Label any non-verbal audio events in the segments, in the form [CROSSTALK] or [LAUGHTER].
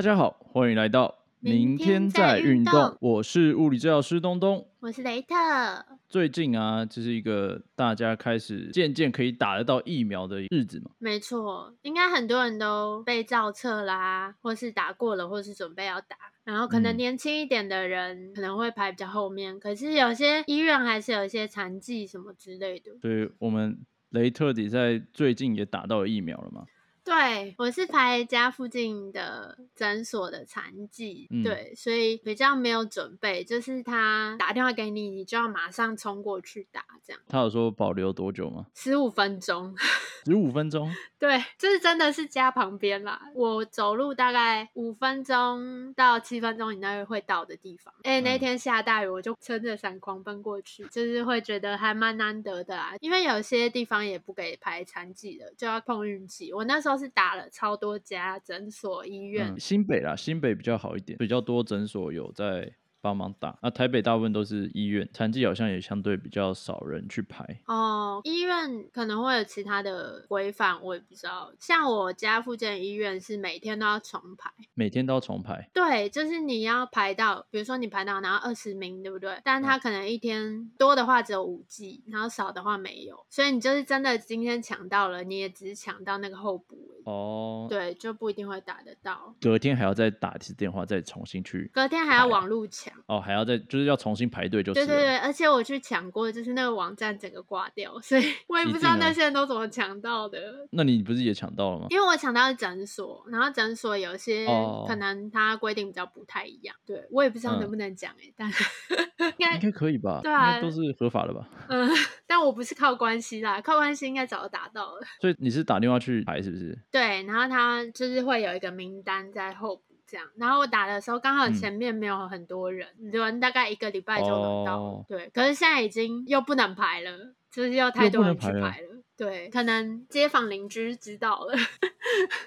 大家好，欢迎来到明天再再运运动我是物理治疗师东东。我是雷特。最近啊，这是一个大家开始渐渐可以打得到疫苗的日子嘛。没错，应该很多人都被照册啦，或是打过了，或是准备要打。然后可能嗯年轻一点的人可能会排比较后面，可是有些医院还是有一些残疾什么之类的。所以我们雷特底在最近也打到了疫苗了嘛。对，我是排家附近的诊所的残疾，嗯对，所以比较没有准备，就是他打电话给你，你就要马上冲过去打，这样他有说保留多久吗？十五分钟。[LAUGHS] 十五分钟。对，就是真的是家旁边啦。我走路大概五分钟到七分钟以内会到的地方。哎、那嗯天下大雨，我就撑着伞狂奔过去，就是会觉得还蛮难得的啦。因为有些地方也不给排残疾的，就要碰运气。我那时候是打了超多家诊所、医院，新北啦，新北比较好一点，比较多诊所有在帮忙打。那台北大部分都是医院，残疾好像也相对比较少人去排。哦，医院可能会有其他的规范，我也不知道。像我家附近的医院是每天都要重排。每天都要重排。对，就是你要排到，比如说你排到然后二十名，对不对？但嗯他可能一天多的话只有五 G，，然后少的话没有，所以你就是真的今天抢到了，你也只是抢到那个候补哦，对，就不一定会打得到。隔天还要再打一次电话，再重新去隔天还要网路抢，哦，还要再就是要重新排队，就是对对对，而且我去抢过，就是那个网站整个挂掉，所以我也不知道那些人都怎么抢到的。那你不是也抢到了吗？因为我抢到是诊所，然后诊所有些哦可能它规定比较不太一样，对我也不知道嗯能不能讲哎、但 [LAUGHS] 应该应该可以吧？对啊都是合法的吧？嗯，但我不是靠关系啦，靠关系应该早就达到了。所以你是打电话去排是不是？对，然后他就是会有一个名单在候补这样，然后我打的时候刚好嗯前面没有很多人，轮大概一个礼拜就轮到。哦对，可是现在已经又不能排了，就是又太多人去排了排了。对，可能街坊邻居知道了。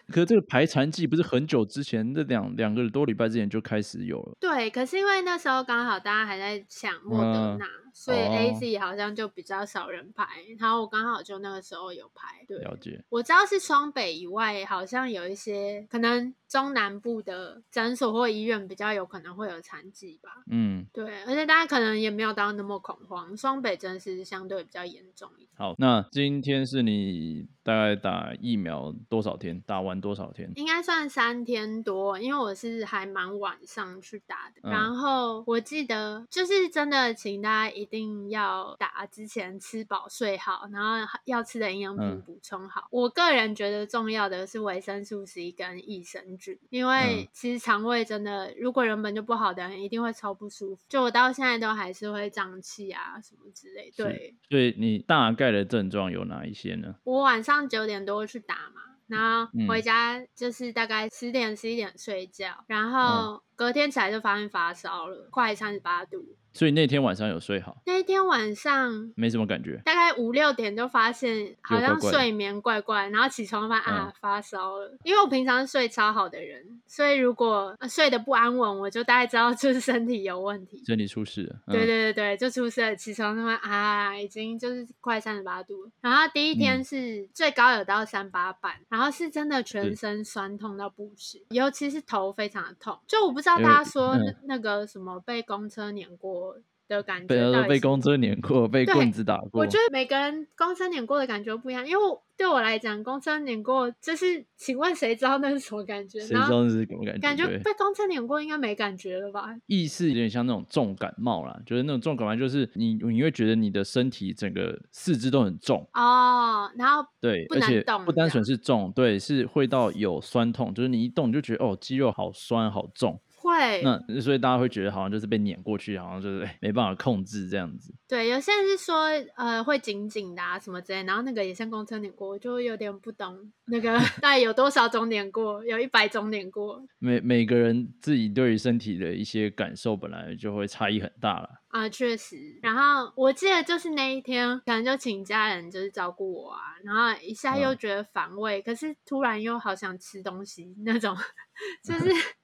可是这个排残剂不是很久之前，这两两个多礼拜之前就开始有了。对，可是因为那时候刚好大家还在抢莫德嗯纳，所以哦 A Z 好像就比较少人排，然后我刚好就那个时候有排。对，了解，我知道是双北以外，好像有一些可能中南部的诊所或医院比较有可能会有残疾吧。嗯，对，而且大家可能也没有到那么恐慌，双北真的是相对比较严重一点。好，那今天是你大概打疫苗多少天？打完多少天？应该算三天多，因为我是还蛮晚上去打的。嗯然后我记得就是真的，请大家一定要打之前吃饱睡好，然后要吃的营养品嗯补充好。我个人觉得重要的是维生素 C 跟益生菌，因为嗯其实肠胃真的如果原本就不好的人，一定会超不舒服。就我到现在都还是会胀气啊什么之类。是对，所以你大概的症状有哪一些呢？我晚上九点多去打嘛，然后嗯。回家就是大概十点十一点睡觉，然嗯。后隔天起来就发现发烧了，快三十八度。所以那天晚上有睡好，那一天晚上没什么感觉。大概五六点就发现好像睡眠怪怪，然后起床发现啊嗯发烧了。因为我平常是睡超好的人，所以如果呃睡得不安稳，我就大概知道就是身体有问题。身体出事了。嗯对对对对，就出事了，起床他妈啊，已经就是快三十八度了。然后第一天嗯是最高有到三八半，然后是真的全身酸痛到不行，尤其是头非常的痛。就我不知道大家说那嗯那个什么被公车碾过的感觉被公车碾过，被棍子打过。我觉得每个人公车碾过的感觉不一样，因为我对我来讲，公车碾过就是，请问谁知道那是什么感觉？谁知道那是什么感觉？感觉被公车碾过应该没感觉了吧？意识有点像那种重感冒啦，就是那种重感冒，就是你你会觉得你的身体整个四肢都很重，哦，然后对，不而且不单纯是重，对，是会到有酸痛，就是你一动你就觉得哦肌肉好酸好重，会那所以大家会觉得好像就是被碾过去，好像就是哎没办法控制这样子。对，有些人是说呃会紧紧的啊什么之类，然后那个也像公车碾过，我就有点不懂那个 [LAUGHS] 大概有多少种碾过，有一百种碾过每每个人自己对于身体的一些感受本来就会差异很大了。啊，确实。然后我记得就是那一天，可能就请家人就是照顾我啊，然后一下又嗯觉得反胃，可是突然又好想吃东西那种，[LAUGHS] 就是 [LAUGHS]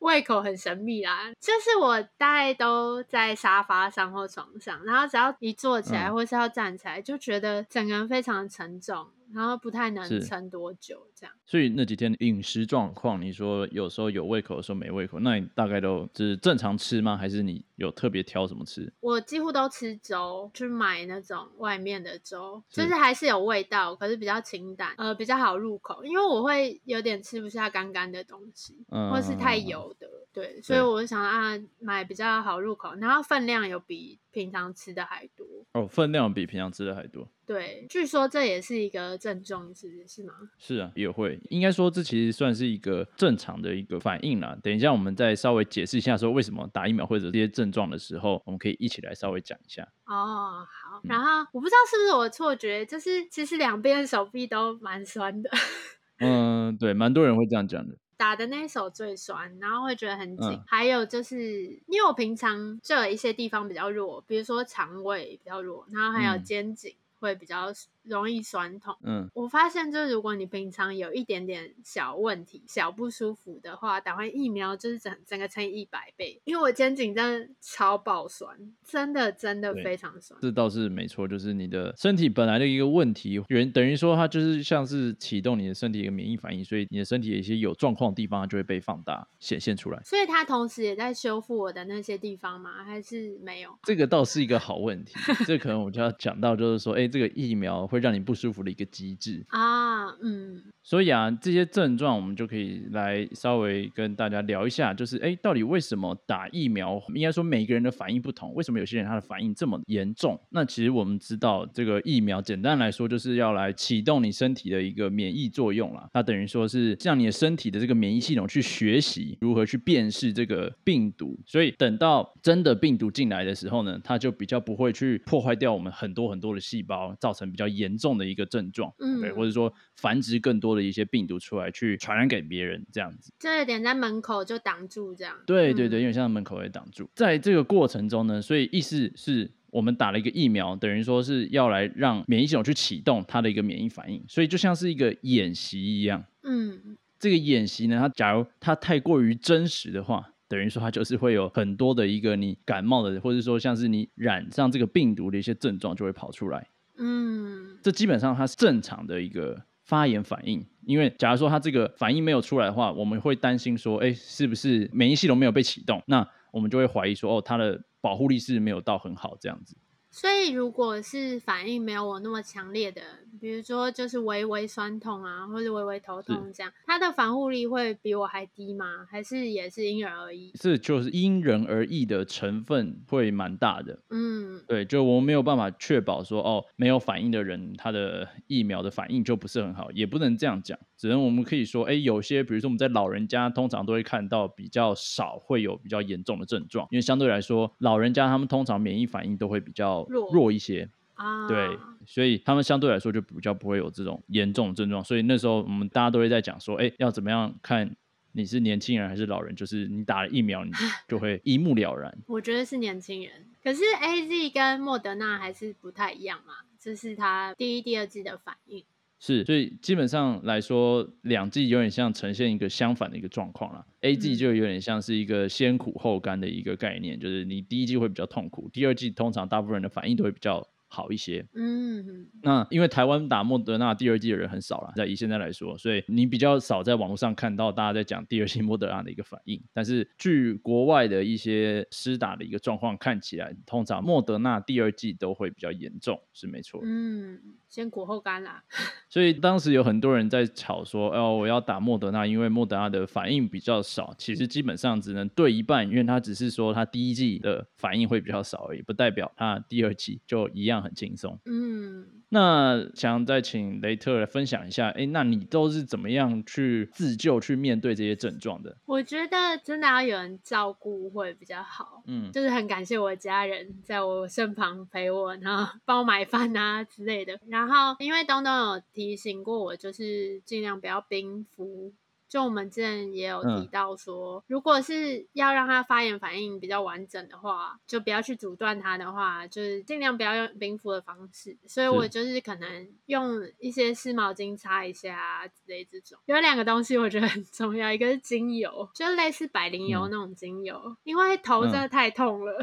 胃口很神秘啦。就是我大概都在沙发上或床上，然后只要一坐起来嗯或是要站起来，就觉得整个人非常沉重。然后不太能撑多久这样。所以那几天饮食状况，你说有时候有胃口，有时候没胃口，那你大概都是正常吃吗？还是你有特别挑什么吃？我几乎都吃粥，去买那种外面的粥，就是还是有味道，可是比较清淡，呃，比较好入口。因为我会有点吃不下干干的东西，嗯或是太油的，对，所以我想啊，买比较好入口，然后分量有比平常吃的还多。哦，分量比平常吃的还多。对，据说这也是一个症状，是是吗？是啊，也会。应该说，这其实算是一个正常的一个反应啦。等一下，我们再稍微解释一下，说为什么打疫苗或者这些症状的时候，我们可以一起来稍微讲一下。哦，好。嗯然后我不知道是不是我错觉，就是其实两边手臂都蛮酸的。[LAUGHS] 嗯，对，蛮多人会这样讲的。打的那一手最酸，然后会觉得很紧。嗯还有就是因为我平常就有一些地方比较弱，比如说肠胃比较弱，然后还有嗯肩颈会比较容易酸痛。嗯，我发现，就是如果你平常有一点点小问题、小不舒服的话，打完疫苗就是整整个乘以一百倍。因为我肩颈真的超爆酸，真的真的非常酸。这倒是没错，就是你的身体本来的一个问题，原等于说它就是像是启动你的身体一个免疫反应，所以你的身体有一些有状况的地方，它就会被放大显现出来。所以它同时也在修复我的那些地方吗？还是没有？这个倒是一个好问题，这可能我就要讲到，就是说，哎，这个疫苗会让你不舒服的一个机制。啊，嗯，所以啊，这些症状我们就可以来稍微跟大家聊一下，就是哎，诶到底为什么打疫苗？应该说每个人的反应不同，为什么有些人他的反应这么严重？那其实我们知道，这个疫苗简单来说就是要来启动你身体的一个免疫作用啦。它等于说是让你的身体的这个免疫系统去学习如何去辨识这个病毒，所以等到真的病毒进来的时候呢，它就比较不会去破坏掉我们很多很多的细胞，造成比较严重的一个症状。嗯对，或者说繁殖更多的一些病毒出来，去传染给别人，这样子。这一点在门口就挡住这样。对对对，嗯因为像门口也挡住，在这个过程中呢，所以意思是我们打了一个疫苗，等于说是要来让免疫系统去启动它的一个免疫反应，所以就像是一个演习一样。嗯，这个演习呢，它假如它太过于真实的话，等于说它就是会有很多的一个你感冒的，或者说像是你染上这个病毒的一些症状就会跑出来。嗯，这基本上它是正常的一个发炎反应。因为假如说它这个反应没有出来的话，我们会担心说，哎，是不是免疫系统没有被启动？那我们就会怀疑说，哦，它的保护力是没有到很好这样子。所以如果是反应没有我那么强烈的，比如说就是微微酸痛啊，或者微微头痛这样，它的防护力会比我还低吗？还是也是因人而异？是就是因人而异的成分会蛮大的。嗯对，就我们没有办法确保说，哦，没有反应的人，他的疫苗的反应就不是很好，也不能这样讲，只能我们可以说，哎，有些，比如说我们在老人家通常都会看到比较少会有比较严重的症状，因为相对来说，老人家他们通常免疫反应都会比较弱弱一些，啊，对，所以他们相对来说就比较不会有这种严重的症状，所以那时候我们大家都会在讲说，哎，要怎么样看你是年轻人还是老人，就是你打了疫苗，你 [LAUGHS] 就会一目了然。我觉得是年轻人，可是 A Z 跟莫德纳还是不太一样嘛，这是他第一、第二季的反应。是，所以基本上来说，两季有点像呈现一个相反的一个状况啦。A 剂嗯就有点像是一个先苦后甘的一个概念，就是你第一季会比较痛苦，第二季通常大部分人的反应都会比较好一些。嗯，那因为台湾打莫德纳第二季的人很少了，在以现在来说，所以你比较少在网络上看到大家在讲第二季莫德纳的一个反应。但是据国外的一些施打的一个状况看起来，通常莫德纳第二季都会比较严重，是没错。嗯，先苦后甘啦。[LAUGHS] 所以当时有很多人在吵说，哦，我要打莫德纳，因为莫德纳的反应比较少。其实基本上只能对一半，因为他只是说他第一季的反应会比较少而已，不代表他第二季就一样很轻松。嗯，那想再请雷特来分享一下，哎，那你都是怎么样去自救、去面对这些症状的？我觉得真的要有人照顾会比较好。嗯就是很感谢我家人在我身旁陪我，然后帮我买饭啊之类的。然后因为东东有提醒过我，就是尽量不要冰敷。就我们之前也有提嗯到说，如果是要让它发炎反应比较完整的话，就不要去阻断它的话，就是尽量不要用冰敷的方式。所以我就是可能用一些湿毛巾擦一下啊之类这种。有两个东西我觉得很重要，一个是精油，就类似百灵油嗯那种精油，因为头真的太痛了。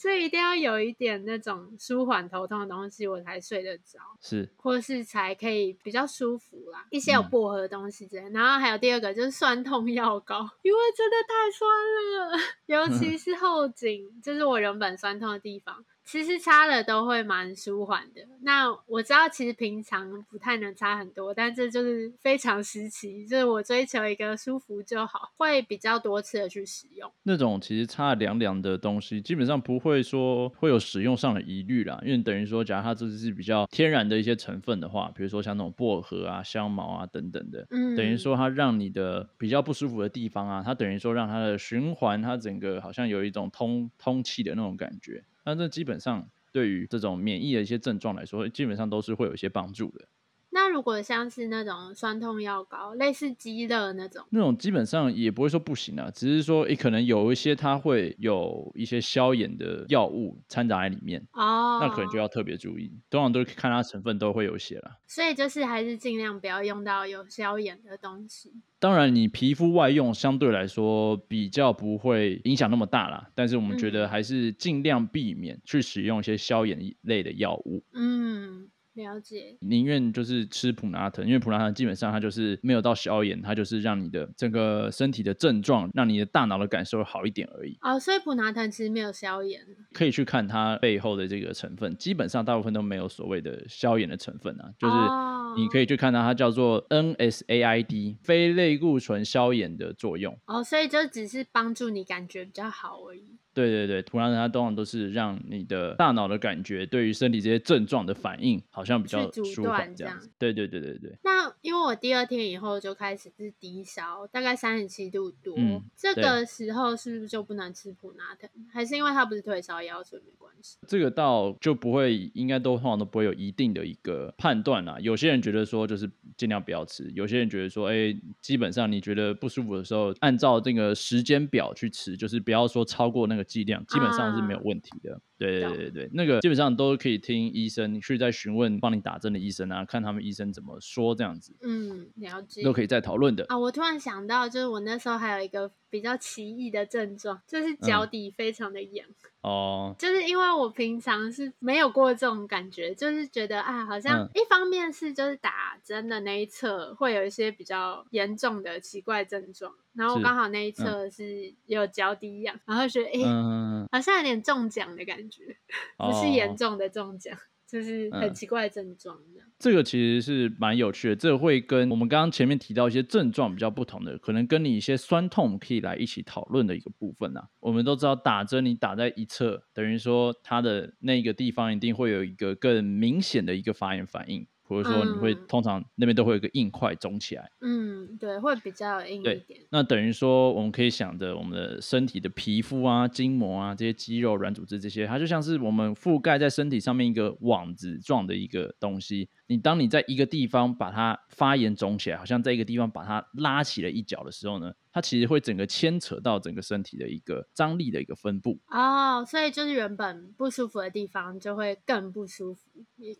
所以一定要有一点那种舒缓头痛的东西，我才睡得着，是，或是才可以比较舒服啦。一些有薄荷的东西之类，然后还有第二个就是酸痛药膏，因为真的太酸了，[LAUGHS] 尤其是后颈，就是我原本酸痛的地方。其实擦了都会蛮舒缓的。那我知道，其实平常不太能擦很多，但这就是非常时期，就是我追求一个舒服就好，会比较多次的去使用。那种其实擦凉凉的东西，基本上不会说会有使用上的疑虑啦，因为等于说，假如它这是比较天然的一些成分的话，比如说像那种薄荷啊、香茅啊等等的，嗯，等于说它让你的比较不舒服的地方啊，它等于说让它的循环，它整个好像有一种通通气的那种感觉。那这基本上对于这种免疫的一些症状来说，基本上都是会有一些帮助的。那如果像是那种酸痛药膏，类似肌乐那种，那种基本上也不会说不行啊，只是说，诶，可能有一些它会有一些消炎的药物掺杂在里面哦，那可能就要特别注意。通常都是看它成分都会有写了，所以就是还是尽量不要用到有消炎的东西。当然，你皮肤外用相对来说比较不会影响那么大啦，但是我们觉得还是尽量避免去使用一些消炎类的药物。嗯。了解，宁愿就是吃普拿疼，因为普拿疼基本上它就是没有到消炎，它就是让你的整个身体的症状，让你的大脑的感受好一点而已。哦，所以普拿疼其实没有消炎，可以去看它背后的这个成分，基本上大部分都没有所谓的消炎的成分啊，就是你可以去看到它叫做 NSAID 非类固醇消炎的作用。哦，所以就只是帮助你感觉比较好而已。对对对，普拉疼它通常都是让你的大脑的感觉对于身体这些症状的反应好像比较舒缓这样子。对对对对对。那因为我第二天以后就开始是低烧，大概三十七度多，这个时候是不是就不能吃普拉疼？还是因为它不是退烧药，所以没关系？这个倒就不会，应该都通常都不会有一定的一个判断啦。有些人觉得说就是尽量不要吃，有些人觉得说，哎，基本上你觉得不舒服的时候，按照这个时间表去吃，就是不要说超过那个。剂量基本上是没有问题的，对对对对，那个基本上都可以听医生去再询问帮你打针的医生啊，看他们医生怎么说这样子，嗯，了解，都可以再讨论的啊。我突然想到，就是我那时候还有一个比较奇异的症状，就是脚底非常的痒。哦，就是因为我平常是没有过这种感觉，就是觉得啊，好像一方面是就是打针的那一侧会有一些比较严重的奇怪症状，然后刚好那一侧是有脚底痒，然后觉得哎，好像有点中奖的感觉，不是严重的中奖。就是很奇怪的症状，这样。这个其实是蛮有趣的，这会跟我们刚刚前面提到一些症状比较不同的，可能跟你一些酸痛可以来一起讨论的一个部分呐。我们都知道打针，你打在一侧，等于说它的那个地方一定会有一个更明显的一个发炎反应。或者说你会通常那边都会有一个硬块肿起来，嗯，对，会比较硬一点。那等于说我们可以想着我们的身体的皮肤啊、筋膜啊这些肌肉、软组织这些，它就像是我们覆盖在身体上面一个网子状的一个东西。你当你在一个地方把它发炎肿起来，好像在一个地方把它拉起了一角的时候呢，它其实会整个牵扯到整个身体的一个张力的一个分布。哦，所以就是原本不舒服的地方就会更不舒服，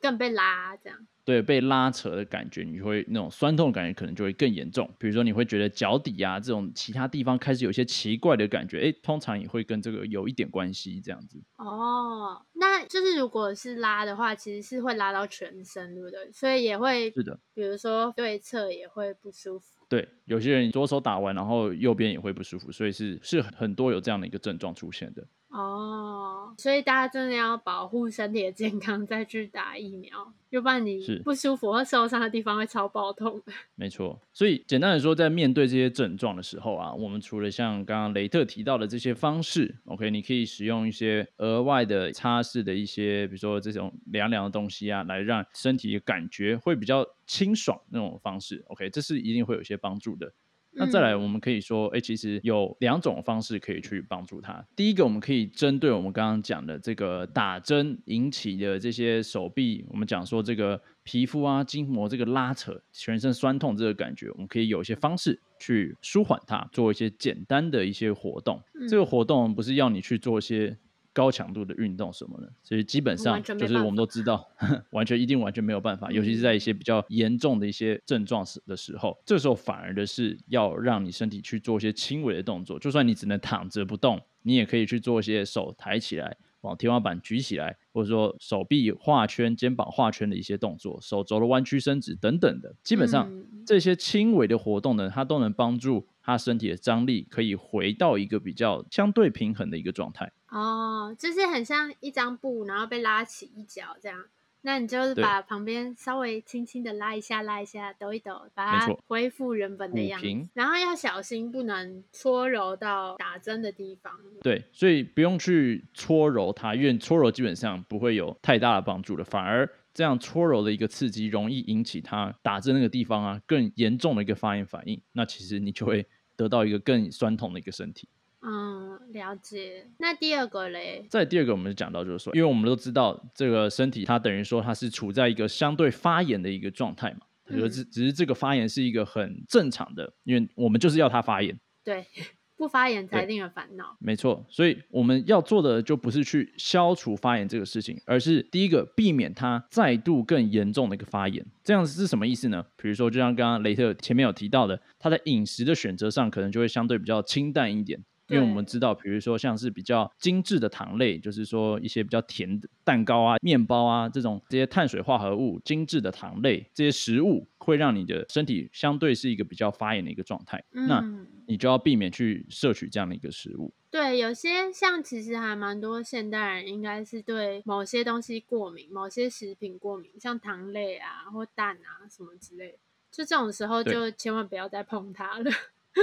更被拉这样。对，被拉扯的感觉，你会那种酸痛的感觉可能就会更严重。比如说，你会觉得脚底啊这种其他地方开始有些奇怪的感觉，哎，通常也会跟这个有一点关系，这样子。哦，那就是如果是拉的话，其实是会拉到全身，对不对？所以也会是的，比如说对侧也会不舒服。对，有些人左手打完，然后右边也会不舒服，所以是是很多有这样的一个症状出现的。哦，所以大家真的要保护身体的健康再去打疫苗，要不然你不舒服或受伤的地方会超爆痛。[LAUGHS] 没错，所以简单的说，在面对这些症状的时候啊，我们除了像刚刚雷特提到的这些方式，OK，你可以使用一些额外的擦拭的一些，比如说这种凉凉的东西啊，来让身体感觉会比较清爽那种方式，OK，这是一定会有一些帮助的。那再来，我们可以说，哎，其实有两种方式可以去帮助他。第一个，我们可以针对我们刚刚讲的这个打针引起的这些手臂，我们讲说这个皮肤啊、筋膜这个拉扯、全身酸痛这个感觉，我们可以有一些方式去舒缓它，做一些简单的一些活动。这个活动不是要你去做一些。高强度的运动什么的，所以基本上就是我们都知道，[LAUGHS] 完全一定完全没有办法，尤其是在一些比较严重的一些症状时的时候，这时候反而的是要让你身体去做一些轻微的动作，就算你只能躺着不动，你也可以去做一些手抬起来，往天花板举起来，或者说手臂画圈、肩膀画圈的一些动作，手肘的弯曲伸直等等的，基本上这些轻微的活动呢，它都能帮助他身体的张力可以回到一个比较相对平衡的一个状态。哦，就是很像一张布，然后被拉起一角这样。那你就是把旁边稍微轻轻的拉一下，拉一下，抖一抖，把它恢复原本的样子。然后要小心，不能搓揉到打针的地方。对，所以不用去搓揉它，因为搓揉基本上不会有太大的帮助的，反而这样搓揉的一个刺激，容易引起它打针那个地方啊更严重的一个发炎反应。那其实你就会得到一个更酸痛的一个身体。嗯，了解。那第二个嘞？在第二个，我们就讲到，就是说，因为我们都知道，这个身体它等于说它是处在一个相对发炎的一个状态嘛，只只是这个发炎是一个很正常的，因为我们就是要它发炎。对。[LAUGHS] 不发炎才令人烦恼，没错。所以我们要做的就不是去消除发炎这个事情，而是第一个避免它再度更严重的一个发炎。这样子是什么意思呢？比如说，就像刚刚雷特前面有提到的，他在饮食的选择上可能就会相对比较清淡一点。因为我们知道，比如说像是比较精致的糖类，就是说一些比较甜的蛋糕啊、面包啊这种这些碳水化合物、精致的糖类这些食物，会让你的身体相对是一个比较发炎的一个状态。那你就要避免去摄取这样的一个食物。对，有些像其实还蛮多现代人应该是对某些东西过敏，某些食品过敏，像糖类啊或蛋啊什么之类，就这种时候就千万不要再碰它了。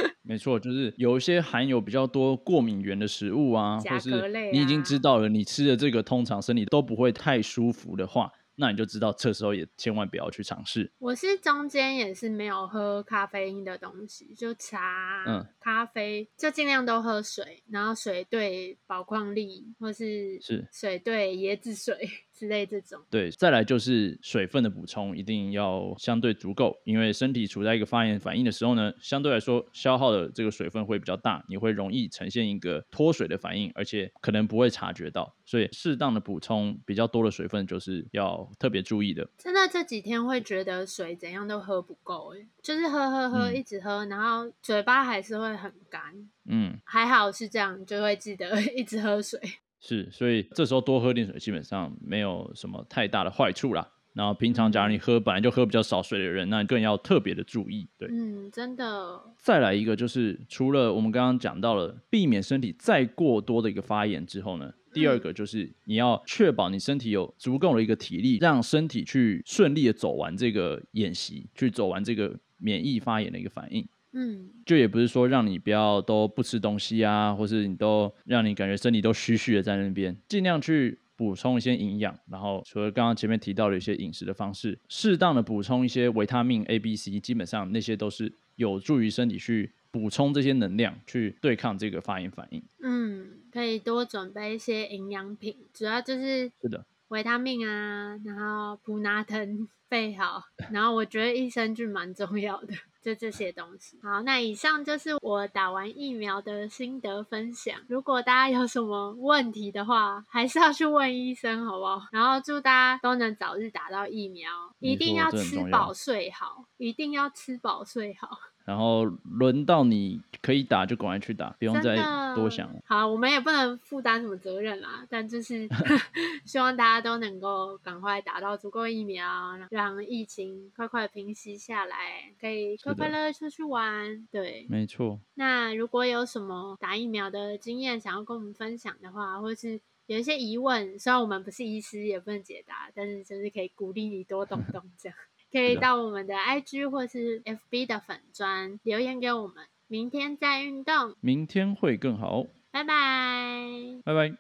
[LAUGHS] 没错，就是有一些含有比较多过敏源的食物啊，或是你已经知道了，你吃的这个通常身体都不会太舒服的话。那你就知道，这时候也千万不要去尝试。我是中间也是没有喝咖啡因的东西，就茶、嗯，咖啡，就尽量都喝水，然后水对宝矿力，或是是水对椰子水之类这种。对，再来就是水分的补充一定要相对足够，因为身体处在一个发炎反应的时候呢，相对来说消耗的这个水分会比较大，你会容易呈现一个脱水的反应，而且可能不会察觉到。所以适当的补充比较多的水分，就是要特别注意的。真的这几天会觉得水怎样都喝不够，哎，就是喝喝喝，一直喝，然后嘴巴还是会很干。嗯，还好是这样，就会记得 [LAUGHS] 一直喝水。是，所以这时候多喝点水，基本上没有什么太大的坏处啦。然后平常假如你喝本来就喝比较少水的人，那更要特别的注意。对，嗯，真的。再来一个就是，除了我们刚刚讲到了避免身体再过多的一个发炎之后呢，第二个就是你要确保你身体有足够的一个体力，让身体去顺利的走完这个演习，去走完这个免疫发炎的一个反应。嗯，就也不是说让你不要都不吃东西啊，或是你都让你感觉身体都虚虚的在那边，尽量去。补充一些营养，然后除了刚刚前面提到的一些饮食的方式，适当的补充一些维他命 A、B、C，基本上那些都是有助于身体去补充这些能量，去对抗这个发炎反应。嗯，可以多准备一些营养品，主要就是是的，维他命啊，然后普拿疼 [LAUGHS] 备好，然后我觉得益生菌蛮重要的。就这些东西。好，那以上就是我打完疫苗的心得分享。如果大家有什么问题的话，还是要去问医生，好不好？然后祝大家都能早日打到疫苗，一定要吃饱睡好，一定要吃饱睡好。[LAUGHS] 然后轮到你可以打就赶快去打，不用再多想了。好，我们也不能负担什么责任啦，但就是 [LAUGHS] 希望大家都能够赶快打到足够疫苗，让疫情快快平息下来，可以快快乐乐出去玩。对，没错。那如果有什么打疫苗的经验想要跟我们分享的话，或者是有一些疑问，虽然我们不是医师，也不能解答，但是就是可以鼓励你多动动这样。[LAUGHS] 可以到我们的 IG 或是 FB 的粉砖留言给我们。明天再运动，明天会更好。拜拜，拜拜。